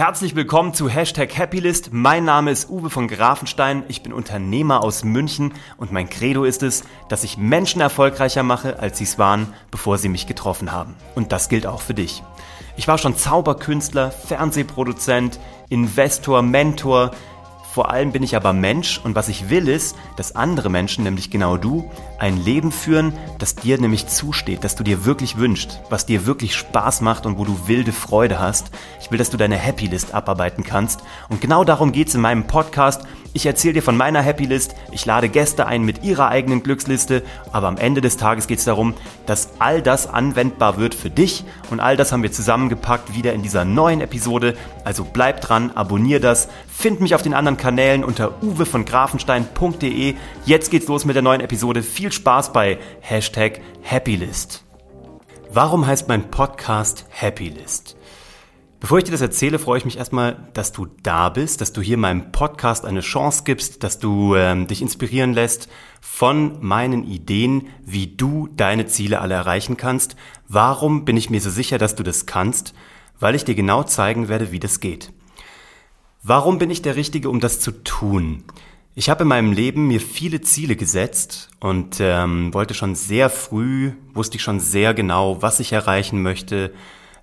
Herzlich willkommen zu Hashtag Happylist. Mein Name ist Uwe von Grafenstein. Ich bin Unternehmer aus München und mein Credo ist es, dass ich Menschen erfolgreicher mache, als sie es waren, bevor sie mich getroffen haben. Und das gilt auch für dich. Ich war schon Zauberkünstler, Fernsehproduzent, Investor, Mentor, vor allem bin ich aber Mensch und was ich will ist, dass andere Menschen, nämlich genau du, ein Leben führen, das dir nämlich zusteht, das du dir wirklich wünschst, was dir wirklich Spaß macht und wo du wilde Freude hast. Ich will, dass du deine Happy List abarbeiten kannst und genau darum geht's in meinem Podcast ich erzähle dir von meiner Happy List, ich lade Gäste ein mit ihrer eigenen Glücksliste, aber am Ende des Tages geht es darum, dass all das anwendbar wird für dich und all das haben wir zusammengepackt wieder in dieser neuen Episode. Also bleib dran, abonnier das, find mich auf den anderen Kanälen unter uwe von grafenstein.de. Jetzt geht's los mit der neuen Episode. Viel Spaß bei Hashtag Happylist. Warum heißt mein Podcast Happylist? Bevor ich dir das erzähle, freue ich mich erstmal, dass du da bist, dass du hier meinem Podcast eine Chance gibst, dass du ähm, dich inspirieren lässt von meinen Ideen, wie du deine Ziele alle erreichen kannst. Warum bin ich mir so sicher, dass du das kannst? Weil ich dir genau zeigen werde, wie das geht. Warum bin ich der Richtige, um das zu tun? Ich habe in meinem Leben mir viele Ziele gesetzt und ähm, wollte schon sehr früh, wusste ich schon sehr genau, was ich erreichen möchte,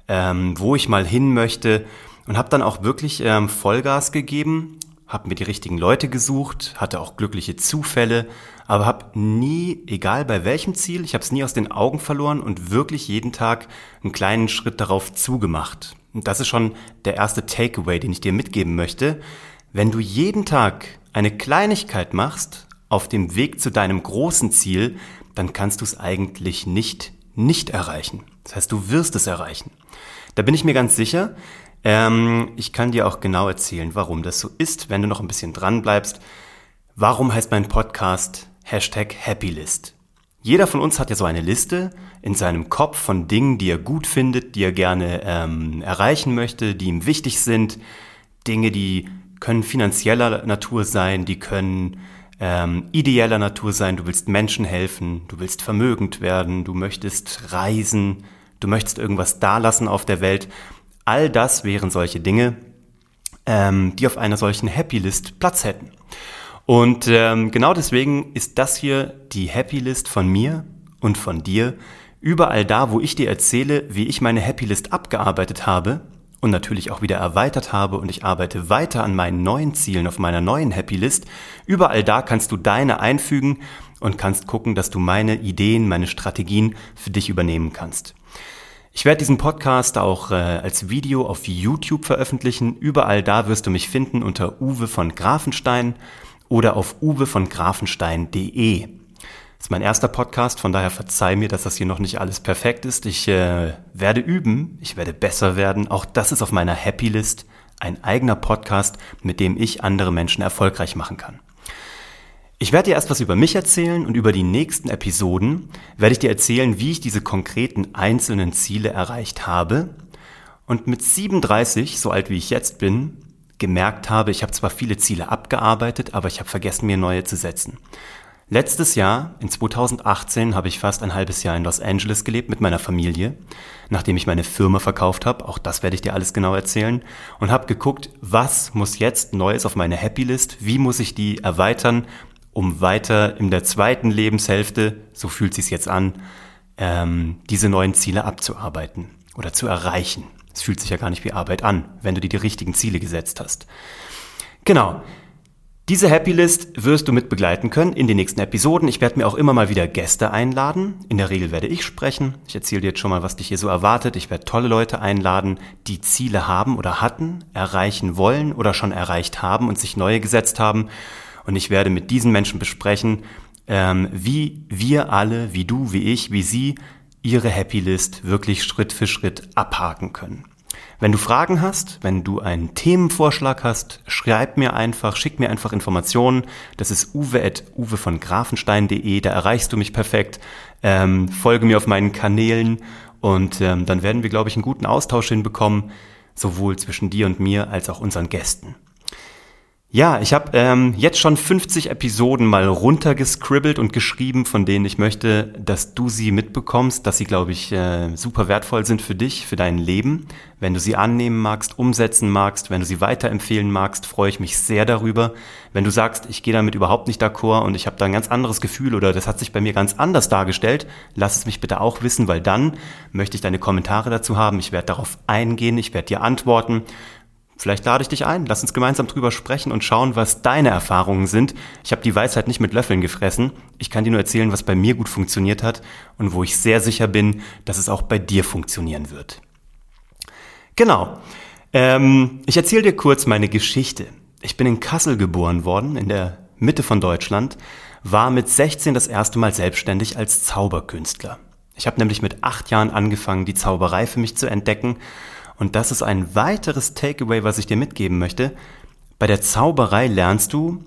ähm, wo ich mal hin möchte und habe dann auch wirklich ähm, Vollgas gegeben, habe mir die richtigen Leute gesucht, hatte auch glückliche Zufälle, aber habe nie, egal bei welchem Ziel, ich habe es nie aus den Augen verloren und wirklich jeden Tag einen kleinen Schritt darauf zugemacht. Und das ist schon der erste Takeaway, den ich dir mitgeben möchte. Wenn du jeden Tag eine Kleinigkeit machst auf dem Weg zu deinem großen Ziel, dann kannst du es eigentlich nicht nicht erreichen. Das heißt, du wirst es erreichen. Da bin ich mir ganz sicher. Ähm, ich kann dir auch genau erzählen, warum das so ist, wenn du noch ein bisschen dran bleibst. Warum heißt mein Podcast Hashtag Happylist? Jeder von uns hat ja so eine Liste in seinem Kopf von Dingen, die er gut findet, die er gerne ähm, erreichen möchte, die ihm wichtig sind. Dinge, die können finanzieller Natur sein, die können ähm, ideeller Natur sein. Du willst Menschen helfen, du willst vermögend werden, du möchtest reisen, du möchtest irgendwas dalassen auf der Welt. All das wären solche Dinge, ähm, die auf einer solchen Happy List Platz hätten. Und ähm, genau deswegen ist das hier die Happy List von mir und von dir. Überall da, wo ich dir erzähle, wie ich meine Happy List abgearbeitet habe und natürlich auch wieder erweitert habe und ich arbeite weiter an meinen neuen Zielen auf meiner neuen Happy List. Überall da kannst du deine einfügen und kannst gucken, dass du meine Ideen, meine Strategien für dich übernehmen kannst. Ich werde diesen Podcast auch äh, als Video auf YouTube veröffentlichen. Überall da wirst du mich finden unter Uwe von Grafenstein oder auf uwevongrafenstein.de. Ist mein erster Podcast, von daher verzeih mir, dass das hier noch nicht alles perfekt ist. Ich äh, werde üben, ich werde besser werden. Auch das ist auf meiner Happy List, ein eigener Podcast, mit dem ich andere Menschen erfolgreich machen kann. Ich werde dir erst was über mich erzählen und über die nächsten Episoden werde ich dir erzählen, wie ich diese konkreten einzelnen Ziele erreicht habe und mit 37, so alt wie ich jetzt bin, gemerkt habe, ich habe zwar viele Ziele abgearbeitet, aber ich habe vergessen, mir neue zu setzen. Letztes Jahr, in 2018, habe ich fast ein halbes Jahr in Los Angeles gelebt mit meiner Familie, nachdem ich meine Firma verkauft habe, auch das werde ich dir alles genau erzählen, und habe geguckt, was muss jetzt Neues auf meine Happy List, wie muss ich die erweitern um weiter in der zweiten Lebenshälfte, so fühlt sich jetzt an, ähm, diese neuen Ziele abzuarbeiten oder zu erreichen. Es fühlt sich ja gar nicht wie Arbeit an, wenn du dir die richtigen Ziele gesetzt hast. Genau. Diese Happy List wirst du mit begleiten können in den nächsten Episoden. Ich werde mir auch immer mal wieder Gäste einladen. In der Regel werde ich sprechen. Ich erzähle dir jetzt schon mal, was dich hier so erwartet. Ich werde tolle Leute einladen, die Ziele haben oder hatten, erreichen wollen oder schon erreicht haben und sich neue gesetzt haben. Und ich werde mit diesen Menschen besprechen, ähm, wie wir alle, wie du, wie ich, wie sie, ihre Happy List wirklich Schritt für Schritt abhaken können. Wenn du Fragen hast, wenn du einen Themenvorschlag hast, schreib mir einfach, schick mir einfach Informationen. Das ist uwe von grafenstein.de, da erreichst du mich perfekt. Ähm, folge mir auf meinen Kanälen und ähm, dann werden wir, glaube ich, einen guten Austausch hinbekommen, sowohl zwischen dir und mir als auch unseren Gästen. Ja, ich habe ähm, jetzt schon 50 Episoden mal runtergescribbelt und geschrieben, von denen ich möchte, dass du sie mitbekommst, dass sie, glaube ich, äh, super wertvoll sind für dich, für dein Leben. Wenn du sie annehmen magst, umsetzen magst, wenn du sie weiterempfehlen magst, freue ich mich sehr darüber. Wenn du sagst, ich gehe damit überhaupt nicht d'accord und ich habe da ein ganz anderes Gefühl oder das hat sich bei mir ganz anders dargestellt, lass es mich bitte auch wissen, weil dann möchte ich deine Kommentare dazu haben. Ich werde darauf eingehen, ich werde dir antworten. Vielleicht lade ich dich ein, lass uns gemeinsam drüber sprechen und schauen, was deine Erfahrungen sind. Ich habe die Weisheit nicht mit Löffeln gefressen. Ich kann dir nur erzählen, was bei mir gut funktioniert hat und wo ich sehr sicher bin, dass es auch bei dir funktionieren wird. Genau. Ähm, ich erzähle dir kurz meine Geschichte. Ich bin in Kassel geboren worden, in der Mitte von Deutschland, war mit 16 das erste Mal selbstständig als Zauberkünstler. Ich habe nämlich mit acht Jahren angefangen, die Zauberei für mich zu entdecken und das ist ein weiteres Takeaway, was ich dir mitgeben möchte. Bei der Zauberei lernst du,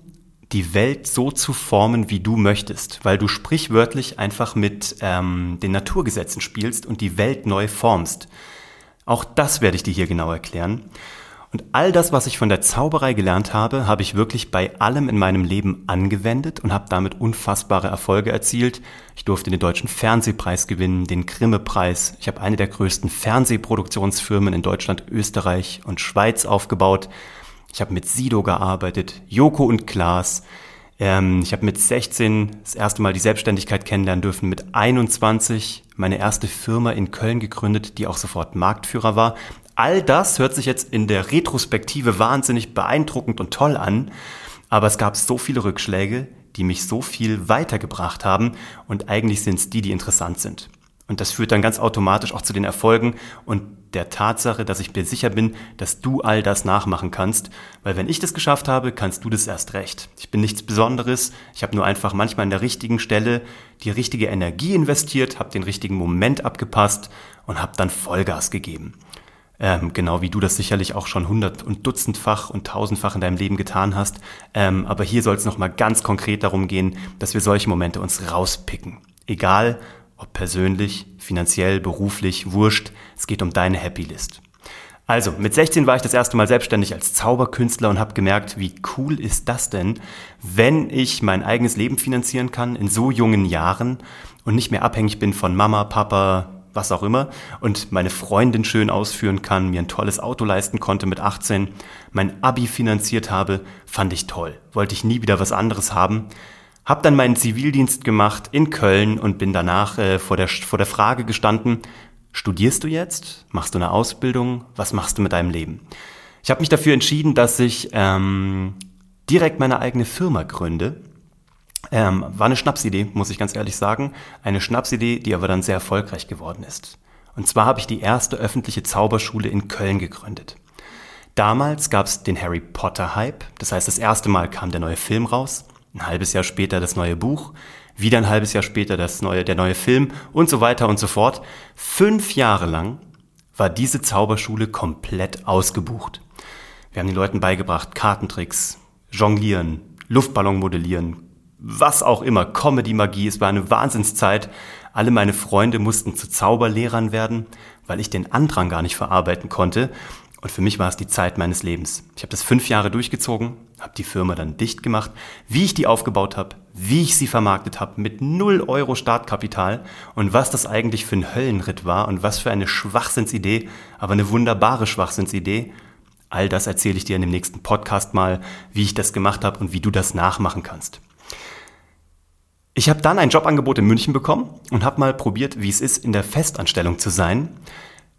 die Welt so zu formen, wie du möchtest, weil du sprichwörtlich einfach mit ähm, den Naturgesetzen spielst und die Welt neu formst. Auch das werde ich dir hier genau erklären. Und all das, was ich von der Zauberei gelernt habe, habe ich wirklich bei allem in meinem Leben angewendet und habe damit unfassbare Erfolge erzielt. Ich durfte den deutschen Fernsehpreis gewinnen, den Grimme-Preis. Ich habe eine der größten Fernsehproduktionsfirmen in Deutschland, Österreich und Schweiz aufgebaut. Ich habe mit Sido gearbeitet, Joko und Klaas. Ähm, ich habe mit 16 das erste Mal die Selbstständigkeit kennenlernen dürfen, mit 21 meine erste Firma in Köln gegründet, die auch sofort Marktführer war all das hört sich jetzt in der Retrospektive wahnsinnig beeindruckend und toll an, aber es gab so viele Rückschläge, die mich so viel weitergebracht haben und eigentlich sind es die, die interessant sind. Und das führt dann ganz automatisch auch zu den Erfolgen und der Tatsache, dass ich mir sicher bin, dass du all das nachmachen kannst, weil wenn ich das geschafft habe, kannst du das erst recht. Ich bin nichts Besonderes, ich habe nur einfach manchmal an der richtigen Stelle die richtige Energie investiert, habe den richtigen Moment abgepasst und habe dann Vollgas gegeben ähm, genau wie du das sicherlich auch schon hundert- und dutzendfach und tausendfach in deinem Leben getan hast. Ähm, aber hier soll es nochmal ganz konkret darum gehen, dass wir solche Momente uns rauspicken. Egal, ob persönlich, finanziell, beruflich, wurscht, es geht um deine Happy List. Also, mit 16 war ich das erste Mal selbstständig als Zauberkünstler und habe gemerkt, wie cool ist das denn, wenn ich mein eigenes Leben finanzieren kann in so jungen Jahren und nicht mehr abhängig bin von Mama, Papa, was auch immer und meine Freundin schön ausführen kann, mir ein tolles Auto leisten konnte mit 18, mein Abi finanziert habe, fand ich toll. Wollte ich nie wieder was anderes haben. Hab dann meinen Zivildienst gemacht in Köln und bin danach äh, vor, der, vor der Frage gestanden, studierst du jetzt? Machst du eine Ausbildung? Was machst du mit deinem Leben? Ich habe mich dafür entschieden, dass ich ähm, direkt meine eigene Firma gründe ähm, war eine Schnapsidee, muss ich ganz ehrlich sagen. Eine Schnapsidee, die aber dann sehr erfolgreich geworden ist. Und zwar habe ich die erste öffentliche Zauberschule in Köln gegründet. Damals gab es den Harry Potter-Hype, das heißt das erste Mal kam der neue Film raus, ein halbes Jahr später das neue Buch, wieder ein halbes Jahr später das neue, der neue Film und so weiter und so fort. Fünf Jahre lang war diese Zauberschule komplett ausgebucht. Wir haben den Leuten beigebracht, Kartentricks, Jonglieren, Luftballon modellieren, was auch immer, Comedy-Magie, es war eine Wahnsinnszeit. Alle meine Freunde mussten zu Zauberlehrern werden, weil ich den Andrang gar nicht verarbeiten konnte. Und für mich war es die Zeit meines Lebens. Ich habe das fünf Jahre durchgezogen, habe die Firma dann dicht gemacht. Wie ich die aufgebaut habe, wie ich sie vermarktet habe, mit null Euro Startkapital und was das eigentlich für ein Höllenritt war und was für eine Schwachsinnsidee, aber eine wunderbare Schwachsinnsidee. All das erzähle ich dir in dem nächsten Podcast mal, wie ich das gemacht habe und wie du das nachmachen kannst. Ich habe dann ein Jobangebot in München bekommen und habe mal probiert, wie es ist, in der Festanstellung zu sein.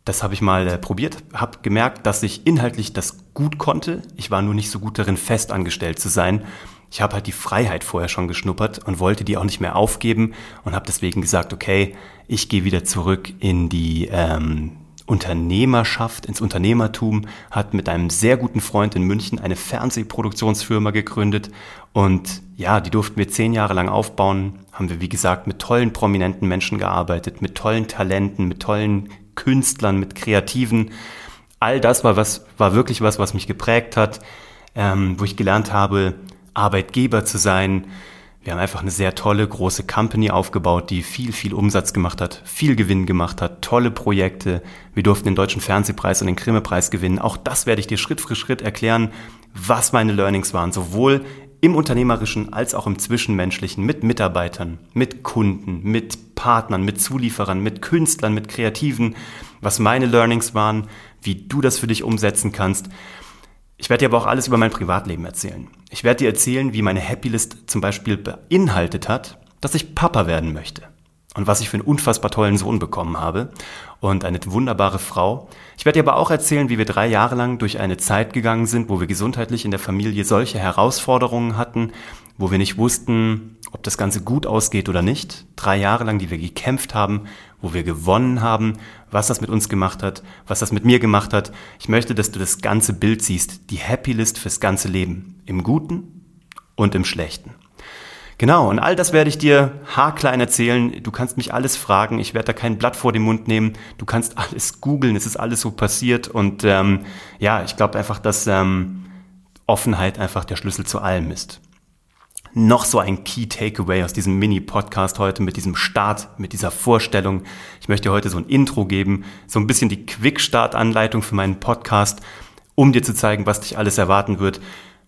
Das habe ich mal äh, probiert, habe gemerkt, dass ich inhaltlich das gut konnte. Ich war nur nicht so gut darin, festangestellt zu sein. Ich habe halt die Freiheit vorher schon geschnuppert und wollte die auch nicht mehr aufgeben und habe deswegen gesagt, okay, ich gehe wieder zurück in die ähm, Unternehmerschaft, ins Unternehmertum, hat mit einem sehr guten Freund in München eine Fernsehproduktionsfirma gegründet und ja, die durften wir zehn Jahre lang aufbauen, haben wir wie gesagt mit tollen prominenten Menschen gearbeitet, mit tollen Talenten, mit tollen Künstlern, mit Kreativen. All das war was, war wirklich was, was mich geprägt hat, ähm, wo ich gelernt habe, Arbeitgeber zu sein, Wir haben einfach eine sehr tolle, große Company aufgebaut, die viel, viel Umsatz gemacht hat, viel Gewinn gemacht hat, tolle Projekte. Wir durften den Deutschen Fernsehpreis und den Grimme-Preis gewinnen. Auch das werde ich dir Schritt für Schritt erklären, was meine Learnings waren, sowohl im Unternehmerischen als auch im Zwischenmenschlichen, mit Mitarbeitern, mit Kunden, mit Partnern, mit Zulieferern, mit Künstlern, mit Kreativen, was meine Learnings waren, wie du das für dich umsetzen kannst. Ich werde dir aber auch alles über mein Privatleben erzählen. Ich werde dir erzählen, wie meine Happylist zum Beispiel beinhaltet hat, dass ich Papa werden möchte. Und was ich für einen unfassbar tollen Sohn bekommen habe und eine wunderbare Frau. Ich werde dir aber auch erzählen, wie wir drei Jahre lang durch eine Zeit gegangen sind, wo wir gesundheitlich in der Familie solche Herausforderungen hatten, wo wir nicht wussten, ob das Ganze gut ausgeht oder nicht. Drei Jahre lang, die wir gekämpft haben, wo wir gewonnen haben, was das mit uns gemacht hat, was das mit mir gemacht hat. Ich möchte, dass du das ganze Bild siehst, die Happy List fürs ganze Leben, im Guten und im Schlechten. Genau, und all das werde ich dir haarklein erzählen. Du kannst mich alles fragen. Ich werde da kein Blatt vor den Mund nehmen. Du kannst alles googeln. Es ist alles so passiert. Und ähm, ja, ich glaube einfach, dass ähm, Offenheit einfach der Schlüssel zu allem ist noch so ein Key Takeaway aus diesem Mini-Podcast heute mit diesem Start, mit dieser Vorstellung. Ich möchte heute so ein Intro geben, so ein bisschen die Quick-Start-Anleitung für meinen Podcast, um dir zu zeigen, was dich alles erwarten wird.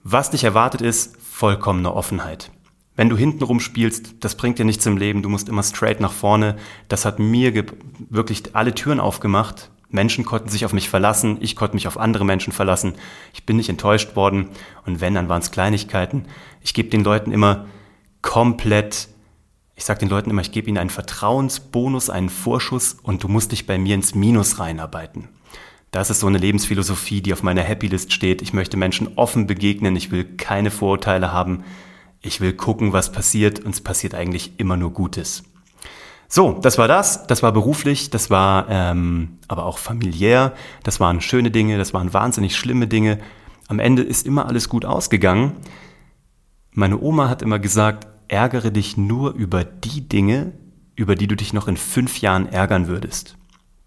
Was dich erwartet ist vollkommene Offenheit. Wenn du hintenrum spielst, das bringt dir nichts im Leben. Du musst immer straight nach vorne. Das hat mir wirklich alle Türen aufgemacht. Menschen konnten sich auf mich verlassen, ich konnte mich auf andere Menschen verlassen. Ich bin nicht enttäuscht worden und wenn, dann waren es Kleinigkeiten. Ich gebe den Leuten immer komplett, ich sage den Leuten immer, ich gebe ihnen einen Vertrauensbonus, einen Vorschuss und du musst dich bei mir ins Minus reinarbeiten. Das ist so eine Lebensphilosophie, die auf meiner Happy List steht. Ich möchte Menschen offen begegnen, ich will keine Vorurteile haben. Ich will gucken, was passiert und es passiert eigentlich immer nur Gutes. So, das war das. Das war beruflich, das war ähm, aber auch familiär. Das waren schöne Dinge, das waren wahnsinnig schlimme Dinge. Am Ende ist immer alles gut ausgegangen. Meine Oma hat immer gesagt, ärgere dich nur über die Dinge, über die du dich noch in fünf Jahren ärgern würdest.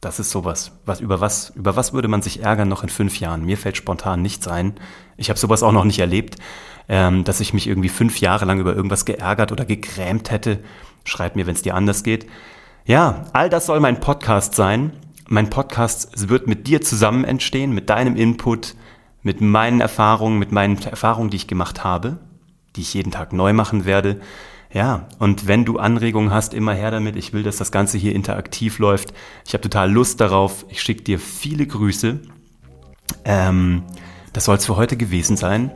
Das ist sowas. Was, über, was, über was würde man sich ärgern noch in fünf Jahren? Mir fällt spontan nichts ein. Ich habe sowas auch noch nicht erlebt, ähm, dass ich mich irgendwie fünf Jahre lang über irgendwas geärgert oder gegrämt hätte. Schreib mir, wenn es dir anders geht. Ja, all das soll mein Podcast sein. Mein Podcast wird mit dir zusammen entstehen, mit deinem Input, mit meinen Erfahrungen, mit meinen Erfahrungen, die ich gemacht habe, die ich jeden Tag neu machen werde. Ja, und wenn du Anregungen hast, immer her damit. Ich will, dass das Ganze hier interaktiv läuft. Ich habe total Lust darauf. Ich schicke dir viele Grüße. Ähm, das soll es für heute gewesen sein.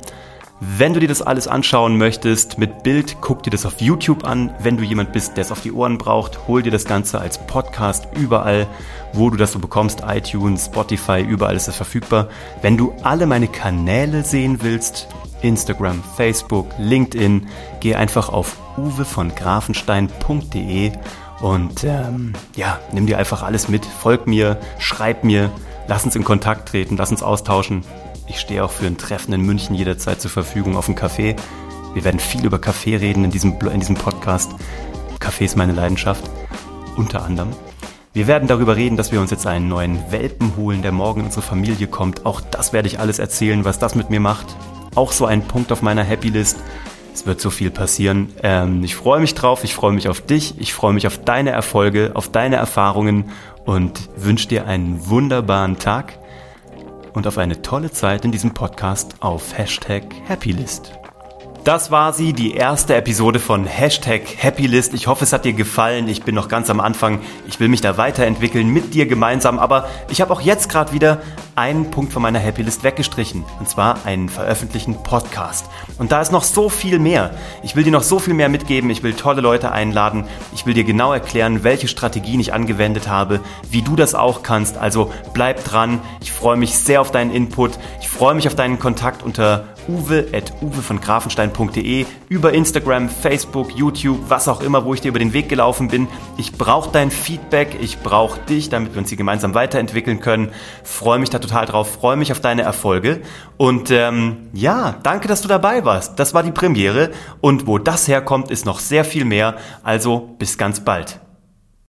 Wenn du dir das alles anschauen möchtest mit Bild, guck dir das auf YouTube an. Wenn du jemand bist, der es auf die Ohren braucht, hol dir das Ganze als Podcast überall, wo du das so bekommst. iTunes, Spotify, überall ist es verfügbar. Wenn du alle meine Kanäle sehen willst, Instagram, Facebook, LinkedIn, geh einfach auf uwevongrafenstein.de und ähm, ja, nimm dir einfach alles mit, folg mir, schreib mir, lass uns in Kontakt treten, lass uns austauschen. Ich stehe auch für ein Treffen in München jederzeit zur Verfügung auf dem Café. Wir werden viel über Kaffee reden in diesem, in diesem Podcast. Kaffee ist meine Leidenschaft, unter anderem. Wir werden darüber reden, dass wir uns jetzt einen neuen Welpen holen, der morgen in unsere Familie kommt. Auch das werde ich alles erzählen, was das mit mir macht. Auch so ein Punkt auf meiner Happy List. Es wird so viel passieren. Ähm, ich freue mich drauf, ich freue mich auf dich, ich freue mich auf deine Erfolge, auf deine Erfahrungen und wünsche dir einen wunderbaren Tag und auf eine tolle Zeit in diesem Podcast auf Hashtag Happylist. Das war sie, die erste Episode von Hashtag Happylist. Ich hoffe, es hat dir gefallen. Ich bin noch ganz am Anfang. Ich will mich da weiterentwickeln mit dir gemeinsam. Aber ich habe auch jetzt gerade wieder einen Punkt von meiner Happylist weggestrichen. Und zwar einen veröffentlichten Podcast. Und da ist noch so viel mehr. Ich will dir noch so viel mehr mitgeben. Ich will tolle Leute einladen. Ich will dir genau erklären, welche Strategien ich angewendet habe, wie du das auch kannst. Also bleib dran. Ich freue mich sehr auf deinen Input. Ich freue mich auf deinen Kontakt unter uwe at uwe von grafenstein.de über Instagram, Facebook, YouTube, was auch immer, wo ich dir über den Weg gelaufen bin. Ich brauche dein Feedback, ich brauche dich, damit wir uns hier gemeinsam weiterentwickeln können. Freue mich da total drauf, freue mich auf deine Erfolge und ähm, ja, danke, dass du dabei warst. Das war die Premiere und wo das herkommt, ist noch sehr viel mehr. Also bis ganz bald.